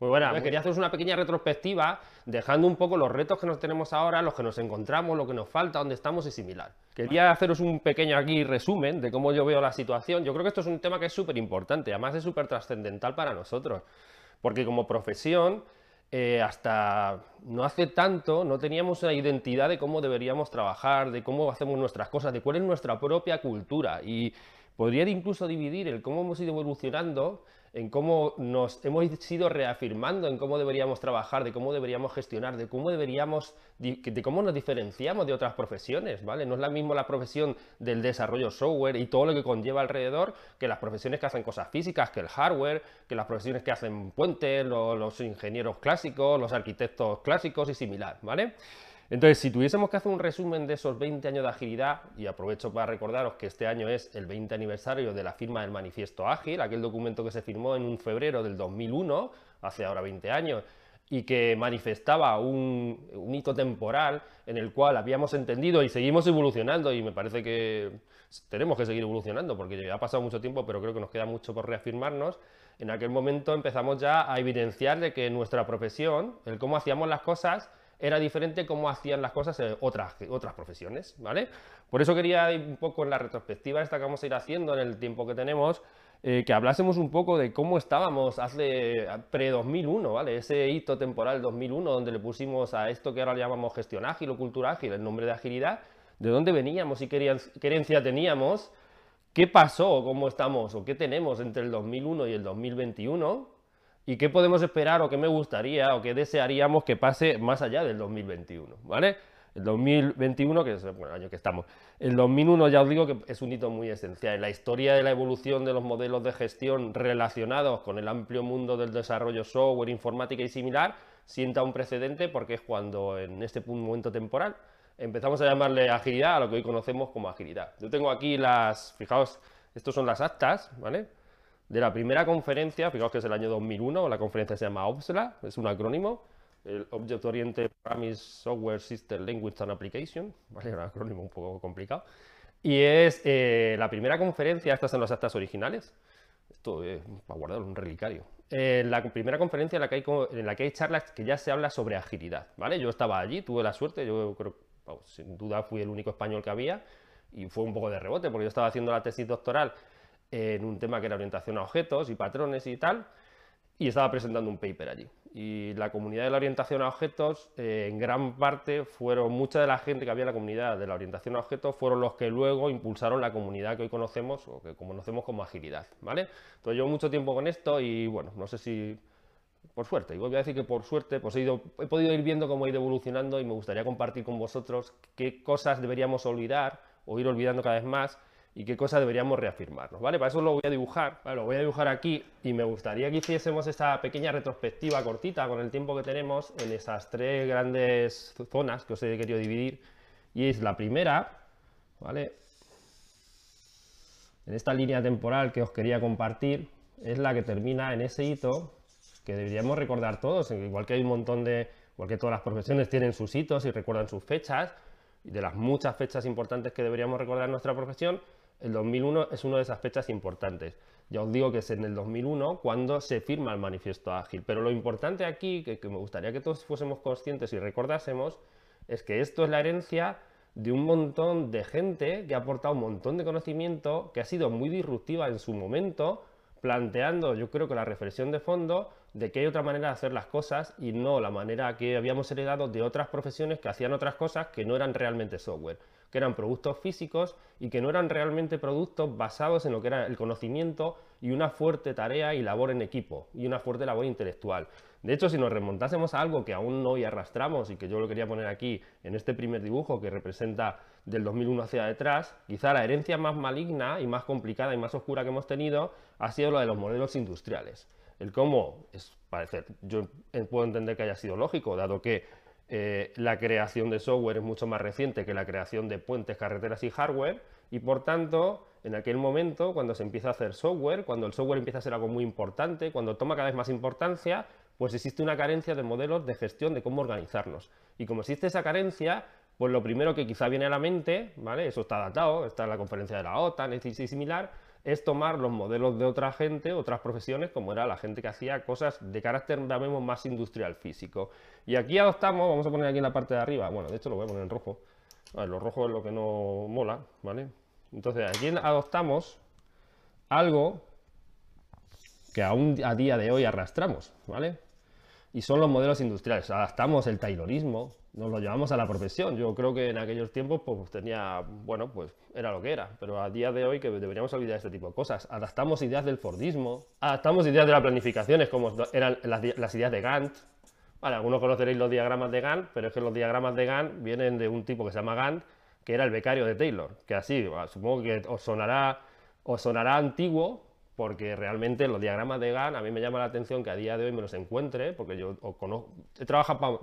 Muy buena. quería haceros una pequeña retrospectiva, dejando un poco los retos que nos tenemos ahora, los que nos encontramos, lo que nos falta, dónde estamos y similar. Quería haceros un pequeño aquí resumen de cómo yo veo la situación. Yo creo que esto es un tema que es súper importante, además es súper trascendental para nosotros, porque como profesión, eh, hasta no hace tanto no teníamos una identidad de cómo deberíamos trabajar, de cómo hacemos nuestras cosas, de cuál es nuestra propia cultura. Y podría incluso dividir el cómo hemos ido evolucionando en cómo nos hemos ido reafirmando en cómo deberíamos trabajar, de cómo deberíamos gestionar, de cómo deberíamos, de cómo nos diferenciamos de otras profesiones, ¿vale? No es la misma la profesión del desarrollo software y todo lo que conlleva alrededor que las profesiones que hacen cosas físicas, que el hardware, que las profesiones que hacen puentes, los ingenieros clásicos, los arquitectos clásicos y similar, ¿vale? Entonces, si tuviésemos que hacer un resumen de esos 20 años de agilidad, y aprovecho para recordaros que este año es el 20 aniversario de la firma del Manifiesto Ágil, aquel documento que se firmó en un febrero del 2001, hace ahora 20 años, y que manifestaba un, hito temporal en el cual habíamos entendido y seguimos evolucionando, y me parece que tenemos que seguir evolucionando, porque ya ha pasado mucho tiempo, pero creo que nos queda mucho por reafirmarnos, en aquel momento empezamos ya a evidenciar de que nuestra profesión, el cómo hacíamos las cosas, era diferente cómo hacían las cosas otras, otras profesiones, ¿vale? Por eso quería un poco en la retrospectiva esta que vamos a ir haciendo en el tiempo que tenemos, eh, que hablásemos un poco de cómo estábamos hace pre-2001, ¿vale? Ese hito temporal 2001 donde le pusimos a esto que ahora llamamos gestión ágil o cultura ágil el nombre de agilidad, de dónde veníamos y qué herencia teníamos, qué pasó, cómo estamos o qué tenemos entre el 2001 y el 2021 y qué podemos esperar o qué me gustaría o qué desearíamos que pase más allá del 2021, ¿vale? El 2021, que es el año que estamos. El 2001 ya os digo que es un hito muy esencial. En la historia de la evolución de los modelos de gestión relacionados con el amplio mundo del desarrollo software, informática y similar, sienta un precedente porque es cuando en este momento temporal empezamos a llamarle agilidad a lo que hoy conocemos como agilidad. Yo tengo aquí las, fijaos, estos son las actas, ¿vale? De la primera conferencia, fijaos que es el año 2001, la conferencia se llama OBSLA, es un acrónimo, el Object Oriented Programming Software System Language and Application, ¿vale? un acrónimo un poco complicado, y es eh, la primera conferencia, estas son las actas originales, esto es para guardar un relicario, eh, la primera conferencia en la, que hay, en la que hay charlas que ya se habla sobre agilidad, ¿vale? Yo estaba allí, tuve la suerte, yo creo, sin duda fui el único español que había, y fue un poco de rebote, porque yo estaba haciendo la tesis doctoral en un tema que era orientación a objetos y patrones y tal, y estaba presentando un paper allí. Y la comunidad de la orientación a objetos, eh, en gran parte, fueron mucha de la gente que había en la comunidad de la orientación a objetos, fueron los que luego impulsaron la comunidad que hoy conocemos, o que conocemos como agilidad, ¿vale? Entonces llevo mucho tiempo con esto y, bueno, no sé si por suerte, y voy a decir que por suerte pues he, he, podido ir viendo cómo ha ido evolucionando y me gustaría compartir con vosotros qué cosas deberíamos olvidar o ir olvidando cada vez más y qué cosa deberíamos reafirmarnos, ¿vale? Para eso lo voy a dibujar, lo voy a dibujar aquí y me gustaría que hiciésemos esta pequeña retrospectiva cortita con el tiempo que tenemos en esas tres grandes zonas que os he querido dividir y es la primera, ¿vale? En esta línea temporal que os quería compartir es la que termina en ese hito que deberíamos recordar todos, igual que hay un montón de, igual que todas las profesiones tienen sus hitos y recuerdan sus fechas, y de las muchas fechas importantes que deberíamos recordar en nuestra profesión, el 2001 es una de esas fechas importantes. Ya os digo que es en el 2001 cuando se firma el manifiesto ágil. Pero lo importante aquí, que, me gustaría que todos fuésemos conscientes y recordásemos, es que esto es la herencia de un montón de gente que ha aportado un montón de conocimiento, que ha sido muy disruptiva en su momento, planteando yo creo que la reflexión de fondo de que hay otra manera de hacer las cosas y no la manera que habíamos heredado de otras profesiones que hacían otras cosas que no eran realmente software que eran productos físicos y que no eran realmente productos basados en lo que era el conocimiento y una fuerte tarea y labor en equipo y una fuerte labor intelectual. De hecho, si nos remontásemos a algo que aún hoy arrastramos y que yo lo quería poner aquí en este primer dibujo que representa del 2001 hacia detrás, quizá la herencia más maligna y más complicada y más oscura que hemos tenido ha sido la de los modelos industriales. El cómo, es parecer, yo puedo entender que haya sido lógico, dado que eh, la creación de software es mucho más reciente que la creación de puentes, carreteras y hardware y por tanto en aquel momento cuando se empieza a hacer software, cuando el software empieza a ser algo muy importante, cuando toma cada vez más importancia, pues existe una carencia de modelos de gestión de cómo organizarnos. Y como existe esa carencia, pues lo primero que quizá viene a la mente, ¿vale? Eso está datado, está en la conferencia de la OTAN, y similar, es tomar los modelos de otra gente, otras profesiones, como era la gente que hacía cosas de carácter, más industrial físico. Y aquí adoptamos, vamos a poner aquí en la parte de arriba, bueno, de hecho lo voy a poner en rojo, lo rojo es lo que no mola, ¿vale? Entonces aquí adoptamos algo que aún a día de hoy arrastramos, ¿vale? Y son los modelos industriales. Adaptamos el taylorismo, nos lo llevamos a la profesión. Yo creo que en aquellos tiempos pues tenía, bueno, pues era lo que era, pero a día de hoy que deberíamos olvidar este tipo de cosas. Adaptamos ideas del Fordismo, adaptamos ideas de las planificaciones como eran las, ideas de Gantt. Vale, algunos conoceréis los diagramas de Gantt, pero es que los diagramas de Gantt vienen de un tipo que se llama Gantt, que era el becario de Taylor, que así, supongo que os sonará, os sonará antiguo, porque realmente los diagramas de Gantt a mí me llama la atención que a día de hoy me los encuentre, porque yo conozco, he trabajado para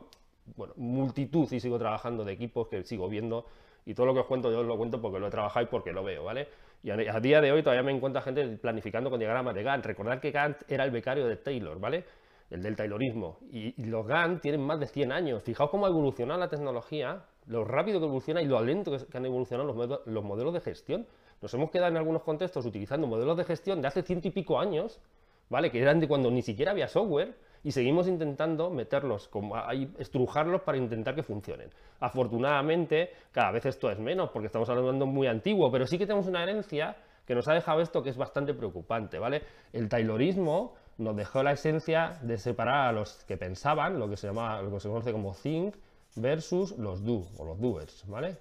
bueno, multitud y sigo trabajando de equipos que sigo viendo y todo lo que os cuento yo os lo cuento porque lo he trabajado y porque lo veo, ¿vale? Y a, día de hoy todavía me encuentro gente planificando con diagramas de Gantt. Recordad que Gantt era el becario de Taylor, ¿vale? El del Taylorismo. Y, los Gantt tienen más de 100 años. Fijaos cómo ha evolucionado la tecnología, lo rápido que evoluciona y lo lento que, han evolucionado los, los modelos de gestión. Nos hemos quedado en algunos contextos utilizando modelos de gestión de hace ciento y pico años, ¿vale? Que eran de cuando ni siquiera había software y seguimos intentando meterlos, como ahí, estrujarlos para intentar que funcionen. Afortunadamente, cada vez esto es menos, porque estamos hablando muy antiguo, pero sí que tenemos una herencia que nos ha dejado esto que es bastante preocupante, ¿vale? El taylorismo nos dejó la esencia de separar a los que pensaban, lo que se llama, lo que se conoce como think, versus los do, o los doers, ¿vale?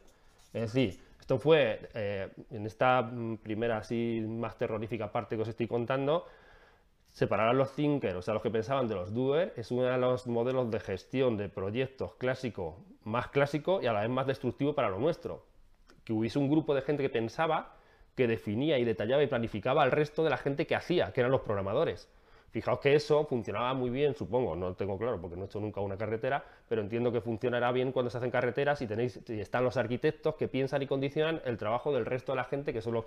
Es decir, esto fue, eh, en esta mm, primera así más terrorífica parte que os estoy contando, Separar a los thinkers, o sea, los que pensaban de los doers, es uno de los modelos de gestión de proyectos clásico, más clásico y a la vez más destructivo para lo nuestro. Que hubiese un grupo de gente que pensaba, que definía y detallaba y planificaba al resto de la gente que hacía, que eran los programadores. Fijaos que eso funcionaba muy bien, supongo, no lo tengo claro porque no he hecho nunca una carretera, pero entiendo que funcionará bien cuando se hacen carreteras y tenéis, están los arquitectos que piensan y condicionan el trabajo del resto de la gente, que son los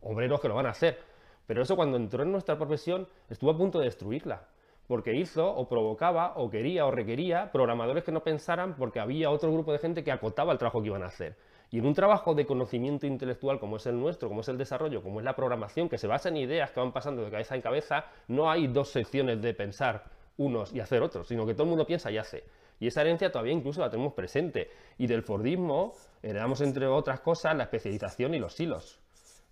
obreros que lo van a hacer. Pero eso cuando entró en nuestra profesión estuvo a punto de destruirla, porque hizo o provocaba o quería o requería programadores que no pensaran porque había otro grupo de gente que acotaba el trabajo que iban a hacer. Y en un trabajo de conocimiento intelectual como es el nuestro, como es el desarrollo, como es la programación, que se basa en ideas que van pasando de cabeza en cabeza, no hay dos secciones de pensar unos y hacer otros, sino que todo el mundo piensa y hace. Y esa herencia todavía incluso la tenemos presente. Y del Fordismo heredamos, entre otras cosas, la especialización y los silos.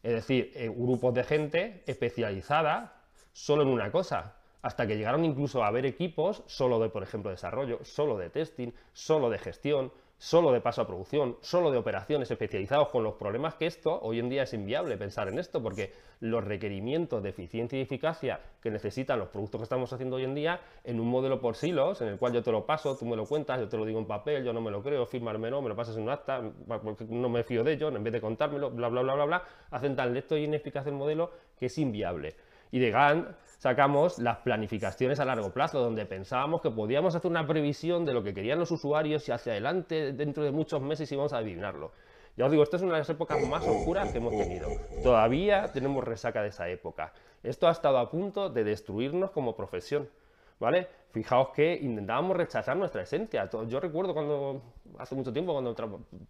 Es decir, eh, grupos de gente especializada solo en una cosa, hasta que llegaron incluso a haber equipos solo de, por ejemplo, desarrollo, solo de testing, solo de gestión, solo de paso a producción, solo de operaciones especializados con los problemas que esto hoy en día es inviable pensar en esto porque los requerimientos de eficiencia y eficacia que necesitan los productos que estamos haciendo hoy en día en un modelo por silos en el cual yo te lo paso, tú me lo cuentas, yo te lo digo en papel, yo no me lo creo, no, me lo pasas en un acta, porque no me fío de ello, en vez de contármelo, bla, bla, bla, bla, bla, hacen tan lento y ineficaz el modelo que es inviable. Y de Gantt sacamos las planificaciones a largo plazo, donde pensábamos que podíamos hacer una previsión de lo que querían los usuarios y hacia adelante, dentro de muchos meses íbamos a adivinarlo. Ya os digo, esto es una de las épocas más oscuras que hemos tenido. Todavía tenemos resaca de esa época. Esto ha estado a punto de destruirnos como profesión. ¿Vale? Fijaos que intentábamos rechazar nuestra esencia. Yo recuerdo cuando, hace mucho tiempo, cuando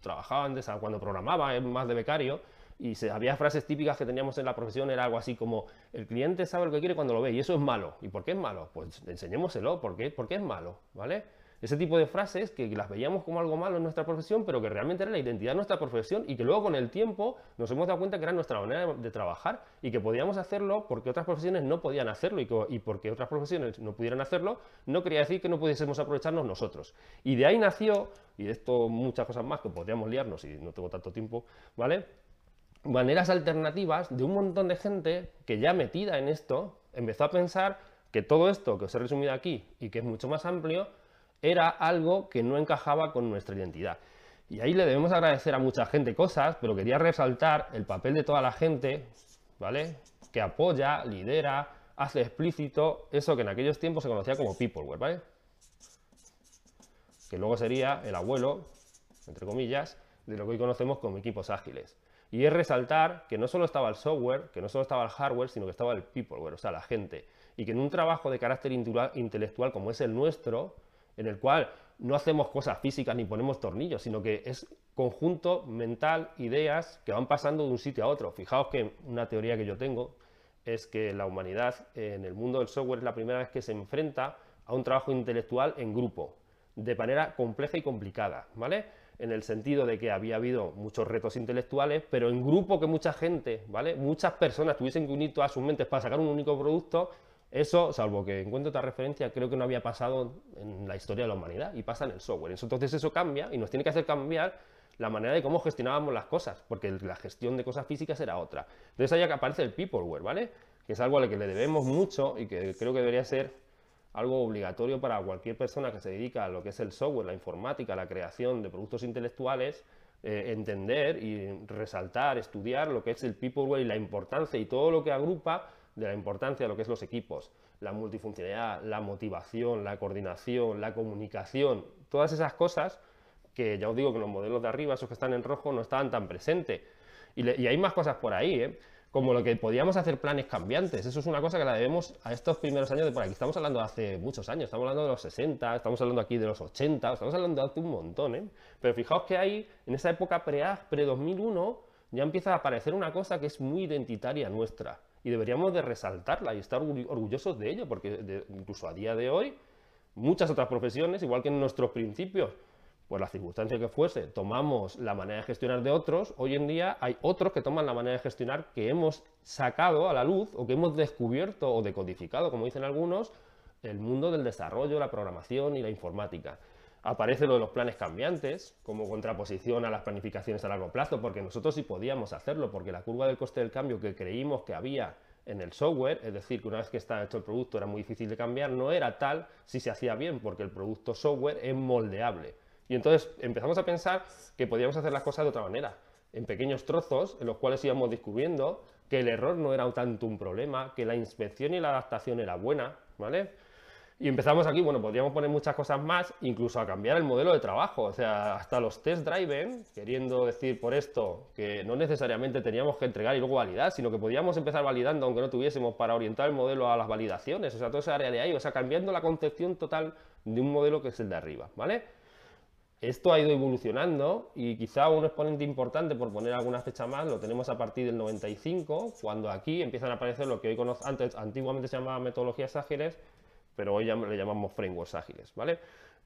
trabajaba antes, cuando programaba más de becario, y había frases típicas que teníamos en la profesión, era algo así como, el cliente sabe lo que quiere cuando lo ve, y eso es malo. ¿Y por qué es malo? Pues enseñémoselo, ¿por qué? Es malo, ¿vale? Ese tipo de frases que las veíamos como algo malo en nuestra profesión, pero que realmente era la identidad de nuestra profesión y que luego con el tiempo nos hemos dado cuenta que era nuestra manera de trabajar y que podíamos hacerlo porque otras profesiones no podían hacerlo y, y porque otras profesiones no pudieran hacerlo, no quería decir que no pudiésemos aprovecharnos nosotros. Y de ahí nació, y de esto muchas cosas más que podríamos liarnos y no tengo tanto tiempo, ¿vale? Maneras alternativas de un montón de gente que ya metida en esto empezó a pensar que todo esto que os he resumido aquí y que es mucho más amplio era algo que no encajaba con nuestra identidad. Y ahí le debemos agradecer a mucha gente cosas, pero quería resaltar el papel de toda la gente, ¿vale? Que apoya, lidera, hace explícito eso que en aquellos tiempos se conocía como peopleware, ¿vale? Que luego sería el abuelo, entre comillas, de lo que hoy conocemos como equipos ágiles. Y es resaltar que no solo estaba el software, que no solo estaba el hardware, sino que estaba el peopleware, o sea, la gente. Y que en un trabajo de carácter intelectual como es el nuestro, en el cual no hacemos cosas físicas ni ponemos tornillos, sino que es conjunto mental, ideas que van pasando de un sitio a otro. Fijaos que una teoría que yo tengo es que la humanidad en el mundo del software es la primera vez que se enfrenta a un trabajo intelectual en grupo, de manera compleja y complicada, ¿vale? En el sentido de que había habido muchos retos intelectuales, pero en grupo que mucha gente, ¿vale? Muchas personas tuviesen que unir todas sus mentes para sacar un único producto, eso, salvo que encuentro otra referencia, creo que no había pasado en la historia de la humanidad y pasa en el software. Entonces eso cambia y nos tiene que hacer cambiar la manera de cómo gestionábamos las cosas, porque la gestión de cosas físicas era otra. Entonces ahí aparece el peopleware, ¿vale? Que es algo a lo que le debemos mucho y que creo que debería ser algo obligatorio para cualquier persona que se dedica a lo que es el software, la informática, la creación de productos intelectuales, eh, entender y resaltar, estudiar lo que es el peopleware y la importancia y todo lo que agrupa de la importancia de lo que es los equipos, la multifuncionalidad, la motivación, la coordinación, la comunicación, todas esas cosas que ya os digo que los modelos de arriba, esos que están en rojo, no estaban tan presentes. Y, y hay más cosas por ahí, ¿eh? Como lo que podíamos hacer planes cambiantes. Eso es una cosa que la debemos a estos primeros años de por aquí. Estamos hablando de hace muchos años, estamos hablando de los 60, estamos hablando aquí de los 80, estamos hablando de hace un montón. ¿eh? Pero fijaos que ahí, en esa época pre-2001, pre 2001 ya empieza a aparecer una cosa que es muy identitaria nuestra y deberíamos de resaltarla y estar orgullosos de ello, porque incluso a día de hoy, muchas otras profesiones, igual que en nuestros principios, por la circunstancia que fuese, tomamos la manera de gestionar de otros, hoy en día hay otros que toman la manera de gestionar que hemos sacado a la luz o que hemos descubierto o decodificado, como dicen algunos, el mundo del desarrollo, la programación y la informática. Aparece lo de los planes cambiantes como contraposición a las planificaciones a largo plazo, porque nosotros sí podíamos hacerlo, porque la curva del coste del cambio que creímos que había en el software, es decir, que una vez que está hecho el producto era muy difícil de cambiar, no era tal si se hacía bien, porque el producto software es moldeable. Y entonces empezamos a pensar que podíamos hacer las cosas de otra manera, en pequeños trozos en los cuales íbamos descubriendo que el error no era tanto un problema, que la inspección y la adaptación era buena, ¿vale? Y empezamos aquí, bueno, podríamos poner muchas cosas más, incluso a cambiar el modelo de trabajo, o sea, hasta los test driven, queriendo decir por esto que no necesariamente teníamos que entregar y luego validar, sino que podíamos empezar validando aunque no tuviésemos para orientar el modelo a las validaciones, o sea, toda esa área de ahí, o sea, cambiando la concepción total de un modelo que es el de arriba, ¿vale? Esto ha ido evolucionando y quizá un exponente importante, por poner alguna fecha más, lo tenemos a partir del 95, cuando aquí empiezan a aparecer lo que hoy conocemos, antes antiguamente se llamaba metodologías ágiles, pero hoy le llamamos frameworks ágiles, ¿vale?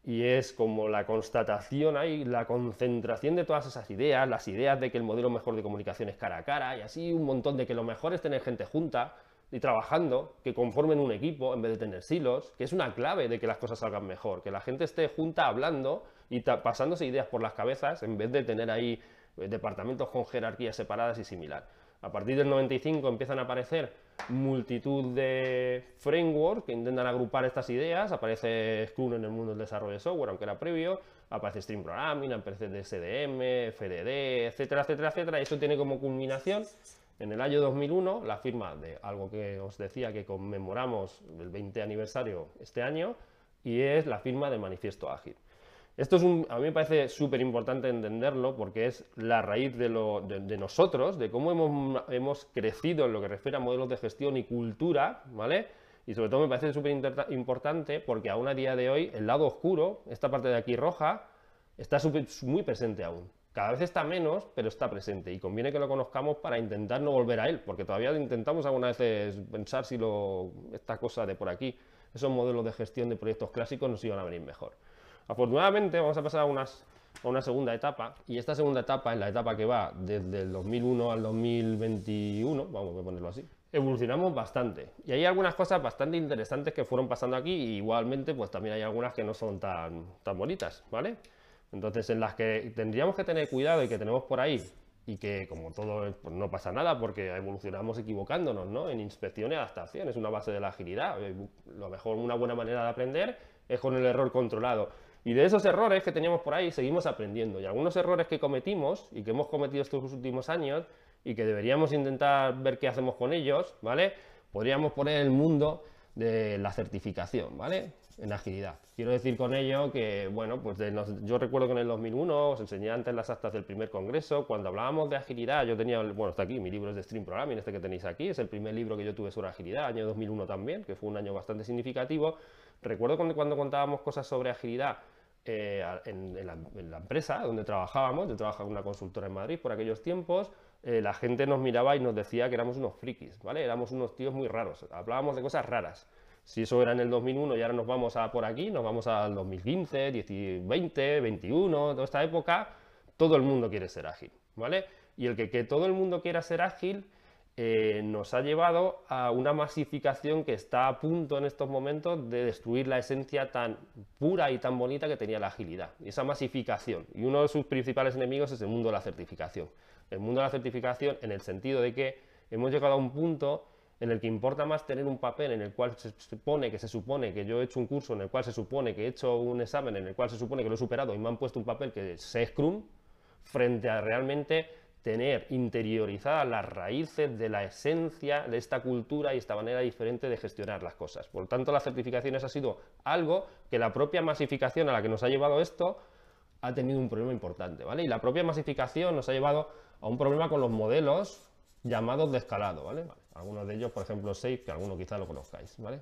Y es como la constatación ahí, la concentración de todas esas ideas, las ideas de que el modelo mejor de comunicación es cara a cara, y así un montón de que lo mejor es tener gente junta y trabajando, que conformen un equipo en vez de tener silos, que es una clave de que las cosas salgan mejor, que la gente esté junta hablando y pasándose ideas por las cabezas en vez de tener ahí eh, departamentos con jerarquías separadas y similar. A partir del 95 empiezan a aparecer multitud de frameworks que intentan agrupar estas ideas. Aparece Scrum en el mundo del desarrollo de software, aunque era previo. Aparece Stream Programming, aparece DSDM, FDD, etcétera, etcétera, etcétera. Y eso tiene como culminación en el año 2001 la firma de algo que os decía que conmemoramos el 20 aniversario este año y es la firma de Manifiesto Ágil. Esto es un, a mí me parece súper importante entenderlo porque es la raíz de, nosotros, de cómo hemos, hemos, crecido en lo que refiere a modelos de gestión y cultura, ¿vale? Y sobre todo me parece súper importante porque aún a día de hoy el lado oscuro, esta parte de aquí roja, está muy presente aún. Cada vez está menos, pero está presente y conviene que lo conozcamos para intentar no volver a él, porque todavía intentamos algunas veces pensar si lo, esta cosa de por aquí, esos modelos de gestión de proyectos clásicos nos iban a venir mejor. Afortunadamente vamos a pasar a, una segunda etapa y esta segunda etapa es la etapa que va desde el 2001 al 2021, vamos a ponerlo así. Evolucionamos bastante y hay algunas cosas bastante interesantes que fueron pasando aquí y igualmente pues también hay algunas que no son tan, tan bonitas, ¿vale? Entonces en las que tendríamos que tener cuidado y que tenemos por ahí y que como todo pues no pasa nada porque evolucionamos equivocándonos ¿no? en inspección y adaptación, es una base de la agilidad. Eh, lo mejor, una buena manera de aprender es con el error controlado. Y de esos errores que teníamos por ahí seguimos aprendiendo. Y algunos errores que cometimos y que hemos cometido estos últimos años y que deberíamos intentar ver qué hacemos con ellos, ¿vale? Podríamos poner el mundo de la certificación, ¿vale? En agilidad. Quiero decir con ello que, bueno, pues yo recuerdo que en el 2001 os enseñé antes las actas del primer congreso, cuando hablábamos de agilidad, yo tenía, bueno, está aquí, mi libro es de Stream Programming, este que tenéis aquí, es el primer libro que yo tuve sobre agilidad, año 2001 también, que fue un año bastante significativo. Recuerdo cuando, cuando contábamos cosas sobre agilidad, eh, en, la, empresa donde trabajábamos, yo trabajaba en una consultora en Madrid por aquellos tiempos, eh, la gente nos miraba y nos decía que éramos unos frikis, ¿vale? Éramos unos tíos muy raros, hablábamos de cosas raras. Si eso era en el 2001 y ahora nos vamos a por aquí, nos vamos al 2015, 2020, 21, toda esta época, todo el mundo quiere ser ágil, ¿vale? Y el que, que todo el mundo quiera ser ágil eh, nos ha llevado a una masificación que está a punto en estos momentos de destruir la esencia tan pura y tan bonita que tenía la agilidad. Y esa masificación. Y uno de sus principales enemigos es el mundo de la certificación. El mundo de la certificación en el sentido de que hemos llegado a un punto en el que importa más tener un papel en el cual se supone que se supone que yo he hecho un curso en el cual se supone que he hecho un examen en el cual se supone que lo he superado y me han puesto un papel que es Scrum frente a realmente tener interiorizadas las raíces de la esencia de esta cultura y esta manera diferente de gestionar las cosas. Por tanto, las certificaciones ha sido algo que la propia masificación a la que nos ha llevado esto ha tenido un problema importante, ¿vale? Y la propia masificación nos ha llevado a un problema con los modelos llamados de escalado, ¿vale? Algunos de ellos, por ejemplo, SAFe, que algunos quizás lo conozcáis, ¿vale?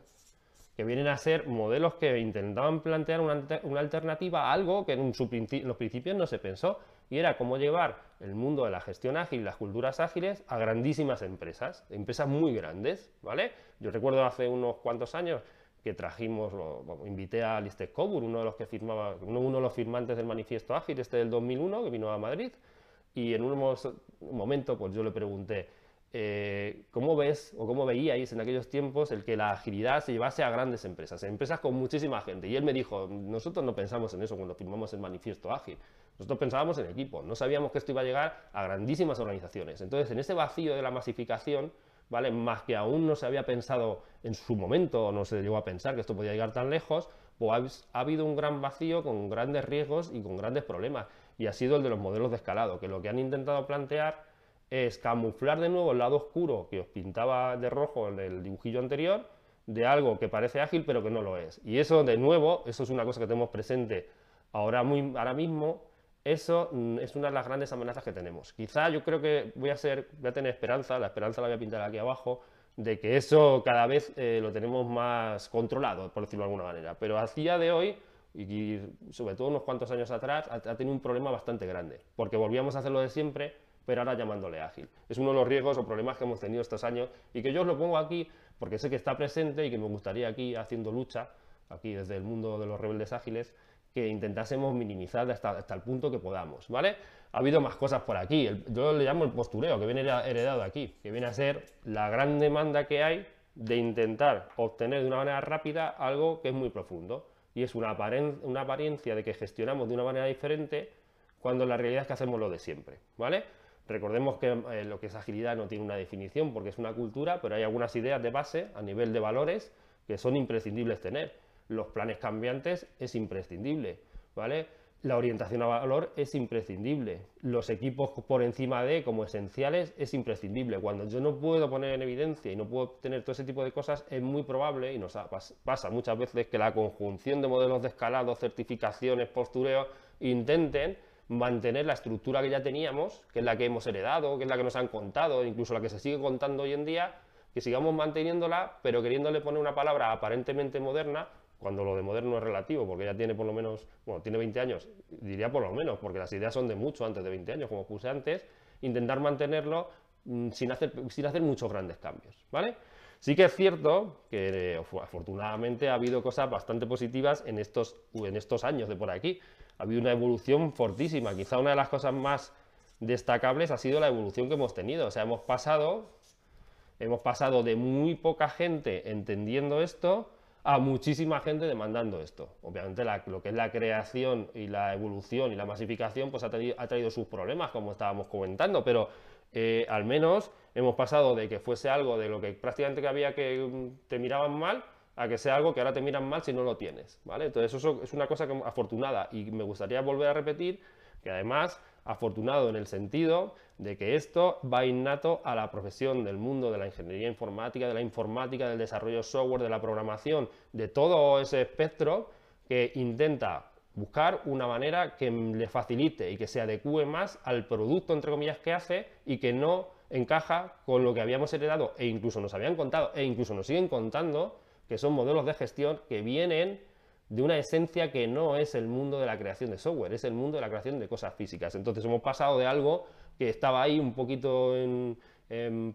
que vienen a ser modelos que intentaban plantear una, alternativa a algo que en, en, los principios no se pensó, y era cómo llevar el mundo de la gestión ágil y las culturas ágiles a grandísimas empresas, empresas muy grandes, ¿vale? Yo recuerdo hace unos cuantos años que trajimos, invité a Listek Cobur, uno de los que firmaba, uno, de los firmantes del manifiesto ágil, este del 2001, que vino a Madrid, y en un momento pues yo le pregunté, eh, ¿cómo ves o cómo veíais en aquellos tiempos el que la agilidad se llevase a grandes empresas, empresas con muchísima gente? Y él me dijo, nosotros no pensamos en eso cuando firmamos el manifiesto ágil, nosotros pensábamos en equipo, no sabíamos que esto iba a llegar a grandísimas organizaciones. Entonces, en ese vacío de la masificación, ¿vale? Más que aún no se había pensado en su momento, o no se llegó a pensar que esto podía llegar tan lejos, pues ha, habido un gran vacío con grandes riesgos y con grandes problemas. Y ha sido el de los modelos de escalado, que lo que han intentado plantear es camuflar de nuevo el lado oscuro que os pintaba de rojo en el dibujillo anterior, de algo que parece ágil pero que no lo es. Y eso, de nuevo, eso es una cosa que tenemos presente ahora, muy, ahora mismo, eso mm, es una de las grandes amenazas que tenemos. Quizá yo creo que voy a, ser, voy a tener esperanza, la esperanza la voy a pintar aquí abajo, de que eso cada vez eh, lo tenemos más controlado, por decirlo de alguna manera. Pero a día de hoy, y sobre todo unos cuantos años atrás, ha, tenido un problema bastante grande, porque volvíamos a hacerlo de siempre, pero ahora llamándole ágil. Es uno de los riesgos o problemas que hemos tenido estos años y que yo os lo pongo aquí porque sé que está presente y que me gustaría aquí haciendo lucha, aquí desde el mundo de los rebeldes ágiles, que intentásemos minimizar hasta, el punto que podamos, ¿vale? Ha habido más cosas por aquí, yo le llamo el postureo, que viene heredado aquí, que viene a ser la gran demanda que hay de intentar obtener de una manera rápida algo que es muy profundo, y es una, una apariencia de que gestionamos de una manera diferente cuando la realidad es que hacemos lo de siempre, ¿vale? Recordemos que eh, lo que es agilidad no tiene una definición porque es una cultura, pero hay algunas ideas de base a nivel de valores que son imprescindibles tener los planes cambiantes es imprescindible, ¿vale? La orientación a valor es imprescindible, los equipos por encima de como esenciales es imprescindible. Cuando yo no puedo poner en evidencia y no puedo tener todo ese tipo de cosas, es muy probable, y nos pasa muchas veces, que la conjunción de modelos de escalado, certificaciones, postureo, intenten mantener la estructura que ya teníamos, que es la que hemos heredado, que es la que nos han contado, incluso la que se sigue contando hoy en día, que sigamos manteniéndola, pero queriéndole poner una palabra aparentemente moderna cuando lo de moderno es relativo, porque ya tiene por lo menos, bueno, tiene 20 años, diría por lo menos, porque las ideas son de mucho antes de 20 años, como puse antes, intentar mantenerlo mm, sin, hacer, sin hacer muchos grandes cambios, ¿vale? Sí que es cierto que eh, afortunadamente ha habido cosas bastante positivas en estos, en estos años de por aquí. Ha habido una evolución fortísima. Quizá una de las cosas más destacables ha sido la evolución que hemos tenido. O sea, hemos pasado, hemos pasado de muy poca gente entendiendo esto a muchísima gente demandando esto. Obviamente lo que es la creación y la evolución y la masificación pues ha, traído, sus problemas, como estábamos comentando, pero eh, al menos hemos pasado de que fuese algo de lo que prácticamente había que mm, te miraban mal a que sea algo que ahora te miran mal si no lo tienes, ¿vale? Entonces eso es una cosa afortunada y me gustaría volver a repetir que además afortunado en el sentido de que esto va innato a la profesión del mundo de la ingeniería informática, de la informática, del desarrollo software, de la programación, de todo ese espectro que intenta buscar una manera que le facilite y que se adecue más al producto, entre comillas, que hace y que no encaja con lo que habíamos heredado e incluso nos habían contado e incluso nos siguen contando que son modelos de gestión que vienen de una esencia que no es el mundo de la creación de software, es el mundo de la creación de cosas físicas. Entonces hemos pasado de algo que estaba ahí un poquito en,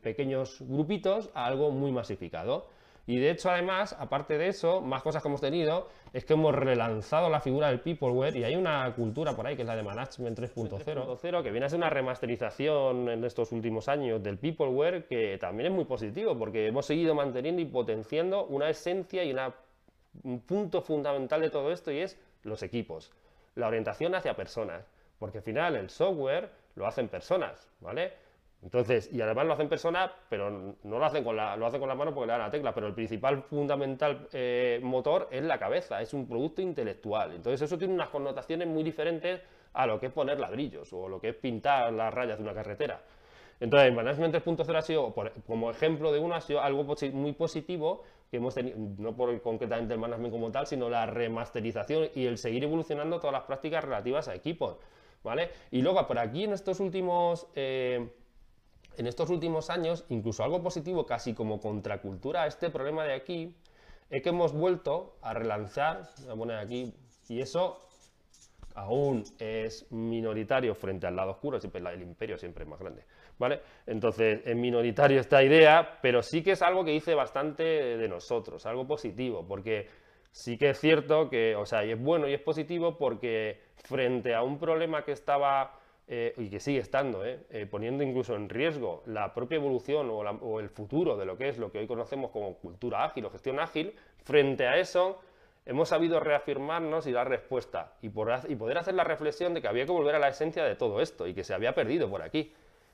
pequeños grupitos a algo muy masificado. Y de hecho, además, aparte de eso, más cosas que hemos tenido es que hemos relanzado la figura del Peopleware y hay una cultura por ahí que es la de Management 3.0, que viene a ser una remasterización en estos últimos años del Peopleware que también es muy positivo porque hemos seguido manteniendo y potenciando una esencia y una un punto fundamental de todo esto y es los equipos, la orientación hacia personas, porque al final el software lo hacen personas, ¿vale? Entonces, y además lo hacen personas, pero no lo hacen con la, lo hacen con la mano porque le dan la tecla, pero el principal fundamental eh, motor es la cabeza, es un producto intelectual. Entonces eso tiene unas connotaciones muy diferentes a lo que es poner ladrillos o lo que es pintar las rayas de una carretera. Entonces, Management 3.0 ha sido, como ejemplo de uno, ha sido algo muy positivo que hemos tenido, no por concretamente el management como tal, sino la remasterización y el seguir evolucionando todas las prácticas relativas a equipos, ¿vale? Y luego, por aquí en estos últimos... Eh, en estos últimos años, incluso algo positivo, casi como contracultura a este problema de aquí, es que hemos vuelto a relanzar, voy a poner aquí, y eso aún es minoritario frente al lado oscuro, siempre el imperio siempre es más grande, ¿vale? Entonces, es minoritario esta idea, pero sí que es algo que dice bastante de nosotros, algo positivo, porque sí que es cierto que, o sea, y es bueno y es positivo porque frente a un problema que estaba eh, y que sigue estando, eh, eh, poniendo incluso en riesgo la propia evolución o, o, el futuro de lo que es lo que hoy conocemos como cultura ágil o gestión ágil, frente a eso hemos sabido reafirmarnos y dar respuesta y, poder hacer la reflexión de que había que volver a la esencia de todo esto y que se había perdido por aquí.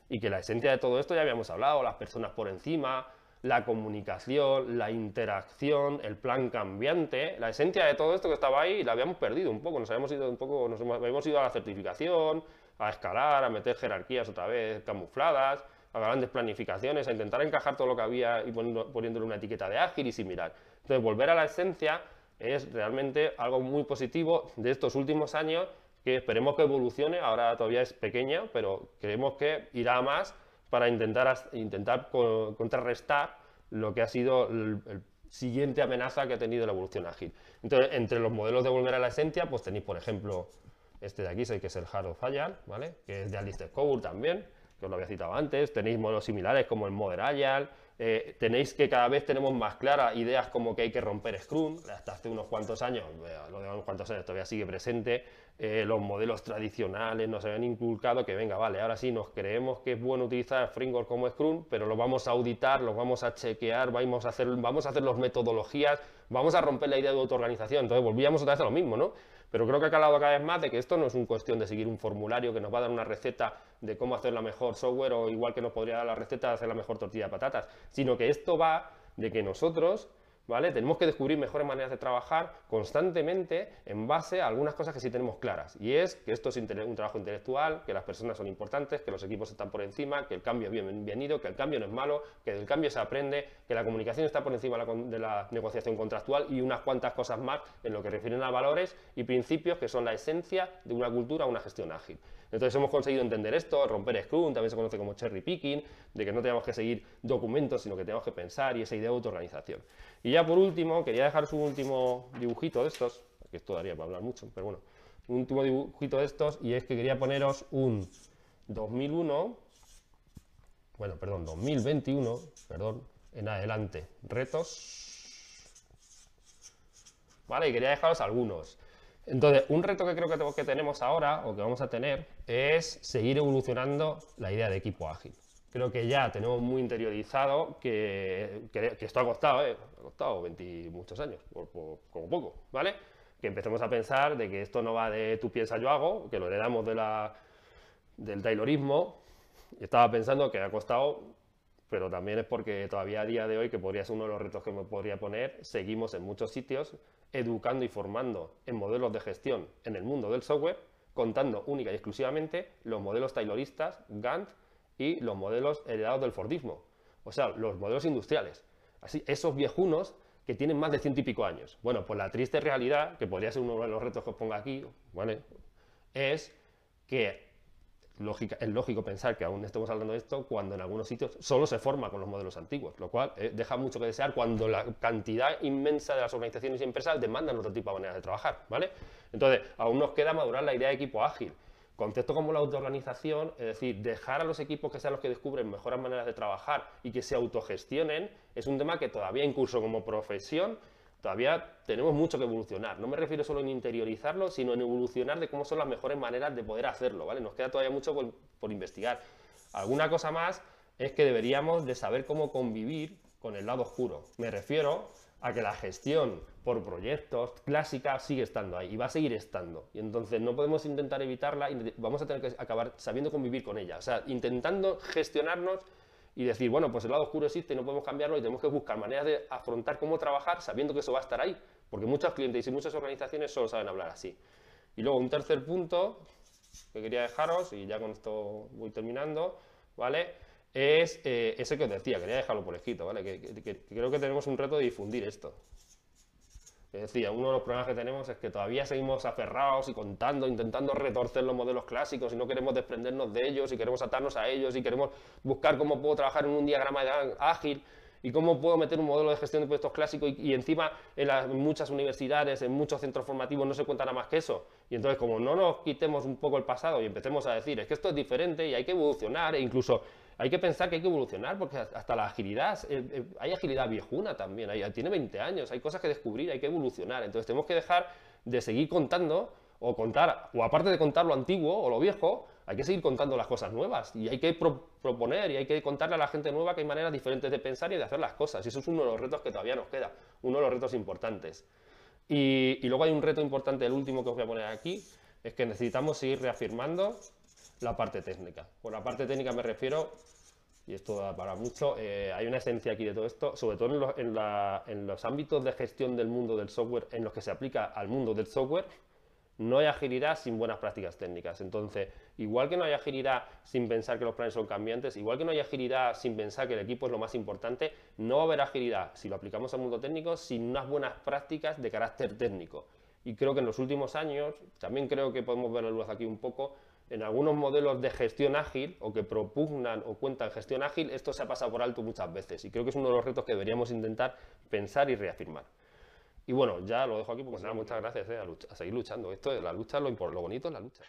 Y que la esencia de todo esto ya habíamos hablado, las personas por encima, la comunicación, la interacción, el plan cambiante, la esencia de todo esto que estaba ahí la habíamos perdido un poco, nos habíamos ido un poco, nos habíamos ido a la certificación, a escalar, a meter jerarquías otra vez camufladas, a grandes planificaciones, a intentar encajar todo lo que había y poniéndole una etiqueta de ágil y similar. Entonces, volver a la esencia es realmente algo muy positivo de estos últimos años que esperemos que evolucione, ahora todavía es pequeña, pero creemos que irá más para intentar, intentar contrarrestar lo que ha sido el, siguiente amenaza que ha tenido la evolución ágil. Entonces, entre los modelos de volver a la esencia, pues tenéis, por ejemplo, este de aquí, que es el Hard of Agile, ¿vale? que es de Alistair Coburn también, que os lo había citado antes. Tenéis modelos similares como el Modern Agile, eh, tenéis que cada vez tenemos más claras ideas como que hay que romper Scrum, hasta hace unos cuantos años, lo de unos cuantos años todavía sigue presente, eh, los modelos tradicionales nos habían inculcado que venga, vale, ahora sí nos creemos que es bueno utilizar framework como Scrum, pero lo vamos a auditar, lo vamos a chequear, vamos a hacer, vamos a hacer las metodologías, vamos a romper la idea de autoorganización, entonces volvíamos otra vez a lo mismo, ¿no? Pero creo que ha calado cada vez más de que esto no es una cuestión de seguir un formulario que nos va a dar una receta de cómo hacer la mejor software o igual que nos podría dar la receta de hacer la mejor tortilla de patatas, sino que esto va de que nosotros ¿vale? Tenemos que descubrir mejores maneras de trabajar constantemente en base a algunas cosas que sí tenemos claras. Y es que esto es un trabajo intelectual, que las personas son importantes, que los equipos están por encima, que el cambio es bienvenido, que el cambio no es malo, que del cambio se aprende, que la comunicación está por encima de la negociación contractual y unas cuantas cosas más en lo que refieren a valores y principios que son la esencia de una cultura, una gestión ágil. Entonces hemos conseguido entender esto, romper Scrum, también se conoce como cherry picking, de que no tenemos que seguir documentos, sino que tenemos que pensar y esa idea de autoorganización. Y ya por último, quería dejaros un último dibujito de estos, que esto daría para hablar mucho, pero bueno, un último dibujito de estos y es que quería poneros un 2001, bueno, perdón, 2021, perdón, en adelante, retos, ¿vale? Y quería dejaros algunos. Entonces, un reto que creo que tenemos ahora, o que vamos a tener, es seguir evolucionando la idea de equipo ágil. Creo que ya tenemos muy interiorizado que, esto ha costado, ¿eh? ha costado 20 muchos años, como poco, ¿vale? Que empecemos a pensar de que esto no va de tú piensas, yo hago, que lo heredamos del taylorismo, estaba pensando que ha costado, pero también es porque todavía a día de hoy, que podría ser uno de los retos que me podría poner, seguimos en muchos sitios educando y formando en modelos de gestión en el mundo del software, contando única y exclusivamente los modelos tayloristas, Gantt y los modelos heredados del Fordismo, o sea, los modelos industriales. Así, esos viejunos que tienen más de ciento y pico años. Bueno, pues la triste realidad, que podría ser uno de los retos que os ponga aquí, ¿vale? es que es lógico pensar que aún estemos hablando de esto cuando en algunos sitios solo se forma con los modelos antiguos, lo cual eh, deja mucho que desear cuando la cantidad inmensa de las organizaciones y empresas demandan otro tipo de maneras de trabajar, ¿vale? Entonces, aún nos queda madurar la idea de equipo ágil. Concepto como la autoorganización, es decir, dejar a los equipos que sean los que descubren mejores maneras de trabajar y que se autogestionen, es un tema que todavía incluso como profesión todavía tenemos mucho que evolucionar. No me refiero solo en interiorizarlo, sino en evolucionar de cómo son las mejores maneras de poder hacerlo, ¿vale? Nos queda todavía mucho por, investigar. Alguna cosa más es que deberíamos de saber cómo convivir con el lado oscuro. Me refiero a que la gestión por proyectos clásica sigue estando ahí y va a seguir estando. Y entonces no podemos intentar evitarla vamos a tener que acabar sabiendo convivir con ella. O sea, intentando gestionarnos y decir, bueno, pues el lado oscuro existe y no podemos cambiarlo y tenemos que buscar maneras de afrontar cómo trabajar sabiendo que eso va a estar ahí, porque muchos clientes y muchas organizaciones solo saben hablar así. Y luego un tercer punto que quería dejaros, y ya con esto voy terminando, ¿vale? Es eh, ese que os decía, quería dejarlo por escrito, ¿vale? que creo que tenemos un reto de difundir esto. Es decir, uno de los problemas que tenemos es que todavía seguimos aferrados y contando, intentando retorcer los modelos clásicos y no queremos desprendernos de ellos y queremos atarnos a ellos y queremos buscar cómo puedo trabajar en un diagrama ágil y cómo puedo meter un modelo de gestión de proyectos clásico y, encima en, las, muchas universidades, en muchos centros formativos no se cuenta nada más que eso. Y entonces como no nos quitemos un poco el pasado y empecemos a decir es que esto es diferente y hay que evolucionar e incluso hay que pensar que hay que evolucionar, porque hasta la agilidad, eh, eh, hay agilidad viejuna también, tiene 20 años, hay cosas que descubrir, hay que evolucionar. Entonces tenemos que dejar de seguir contando o contar, o aparte de contar lo antiguo o lo viejo, hay que seguir contando las cosas nuevas y hay que proponer y hay que contarle a la gente nueva que hay maneras diferentes de pensar y de hacer las cosas. Y eso es uno de los retos que todavía nos queda, uno de los retos importantes. Y, y luego hay un reto importante, el último que os voy a poner aquí, es que necesitamos seguir reafirmando la parte técnica. Por la parte técnica me refiero, y esto da para mucho, eh, hay una esencia aquí de todo esto, sobre todo en los, ámbitos de gestión del mundo del software en los que se aplica al mundo del software, no hay agilidad sin buenas prácticas técnicas. Entonces, igual que no hay agilidad sin pensar que los planes son cambiantes, igual que no hay agilidad sin pensar que el equipo es lo más importante, no va a haber agilidad si lo aplicamos al mundo técnico sin unas buenas prácticas de carácter técnico. Y creo que en los últimos años, también creo que podemos ver la luz aquí un poco, en algunos modelos de gestión ágil o que propugnan o cuentan gestión ágil, esto se ha pasado por alto muchas veces y creo que es uno de los retos que deberíamos intentar pensar y reafirmar. Y bueno, ya lo dejo aquí porque nada, muchas gracias eh, a, seguir luchando. Esto, la lucha, lo, lo bonito es la lucha.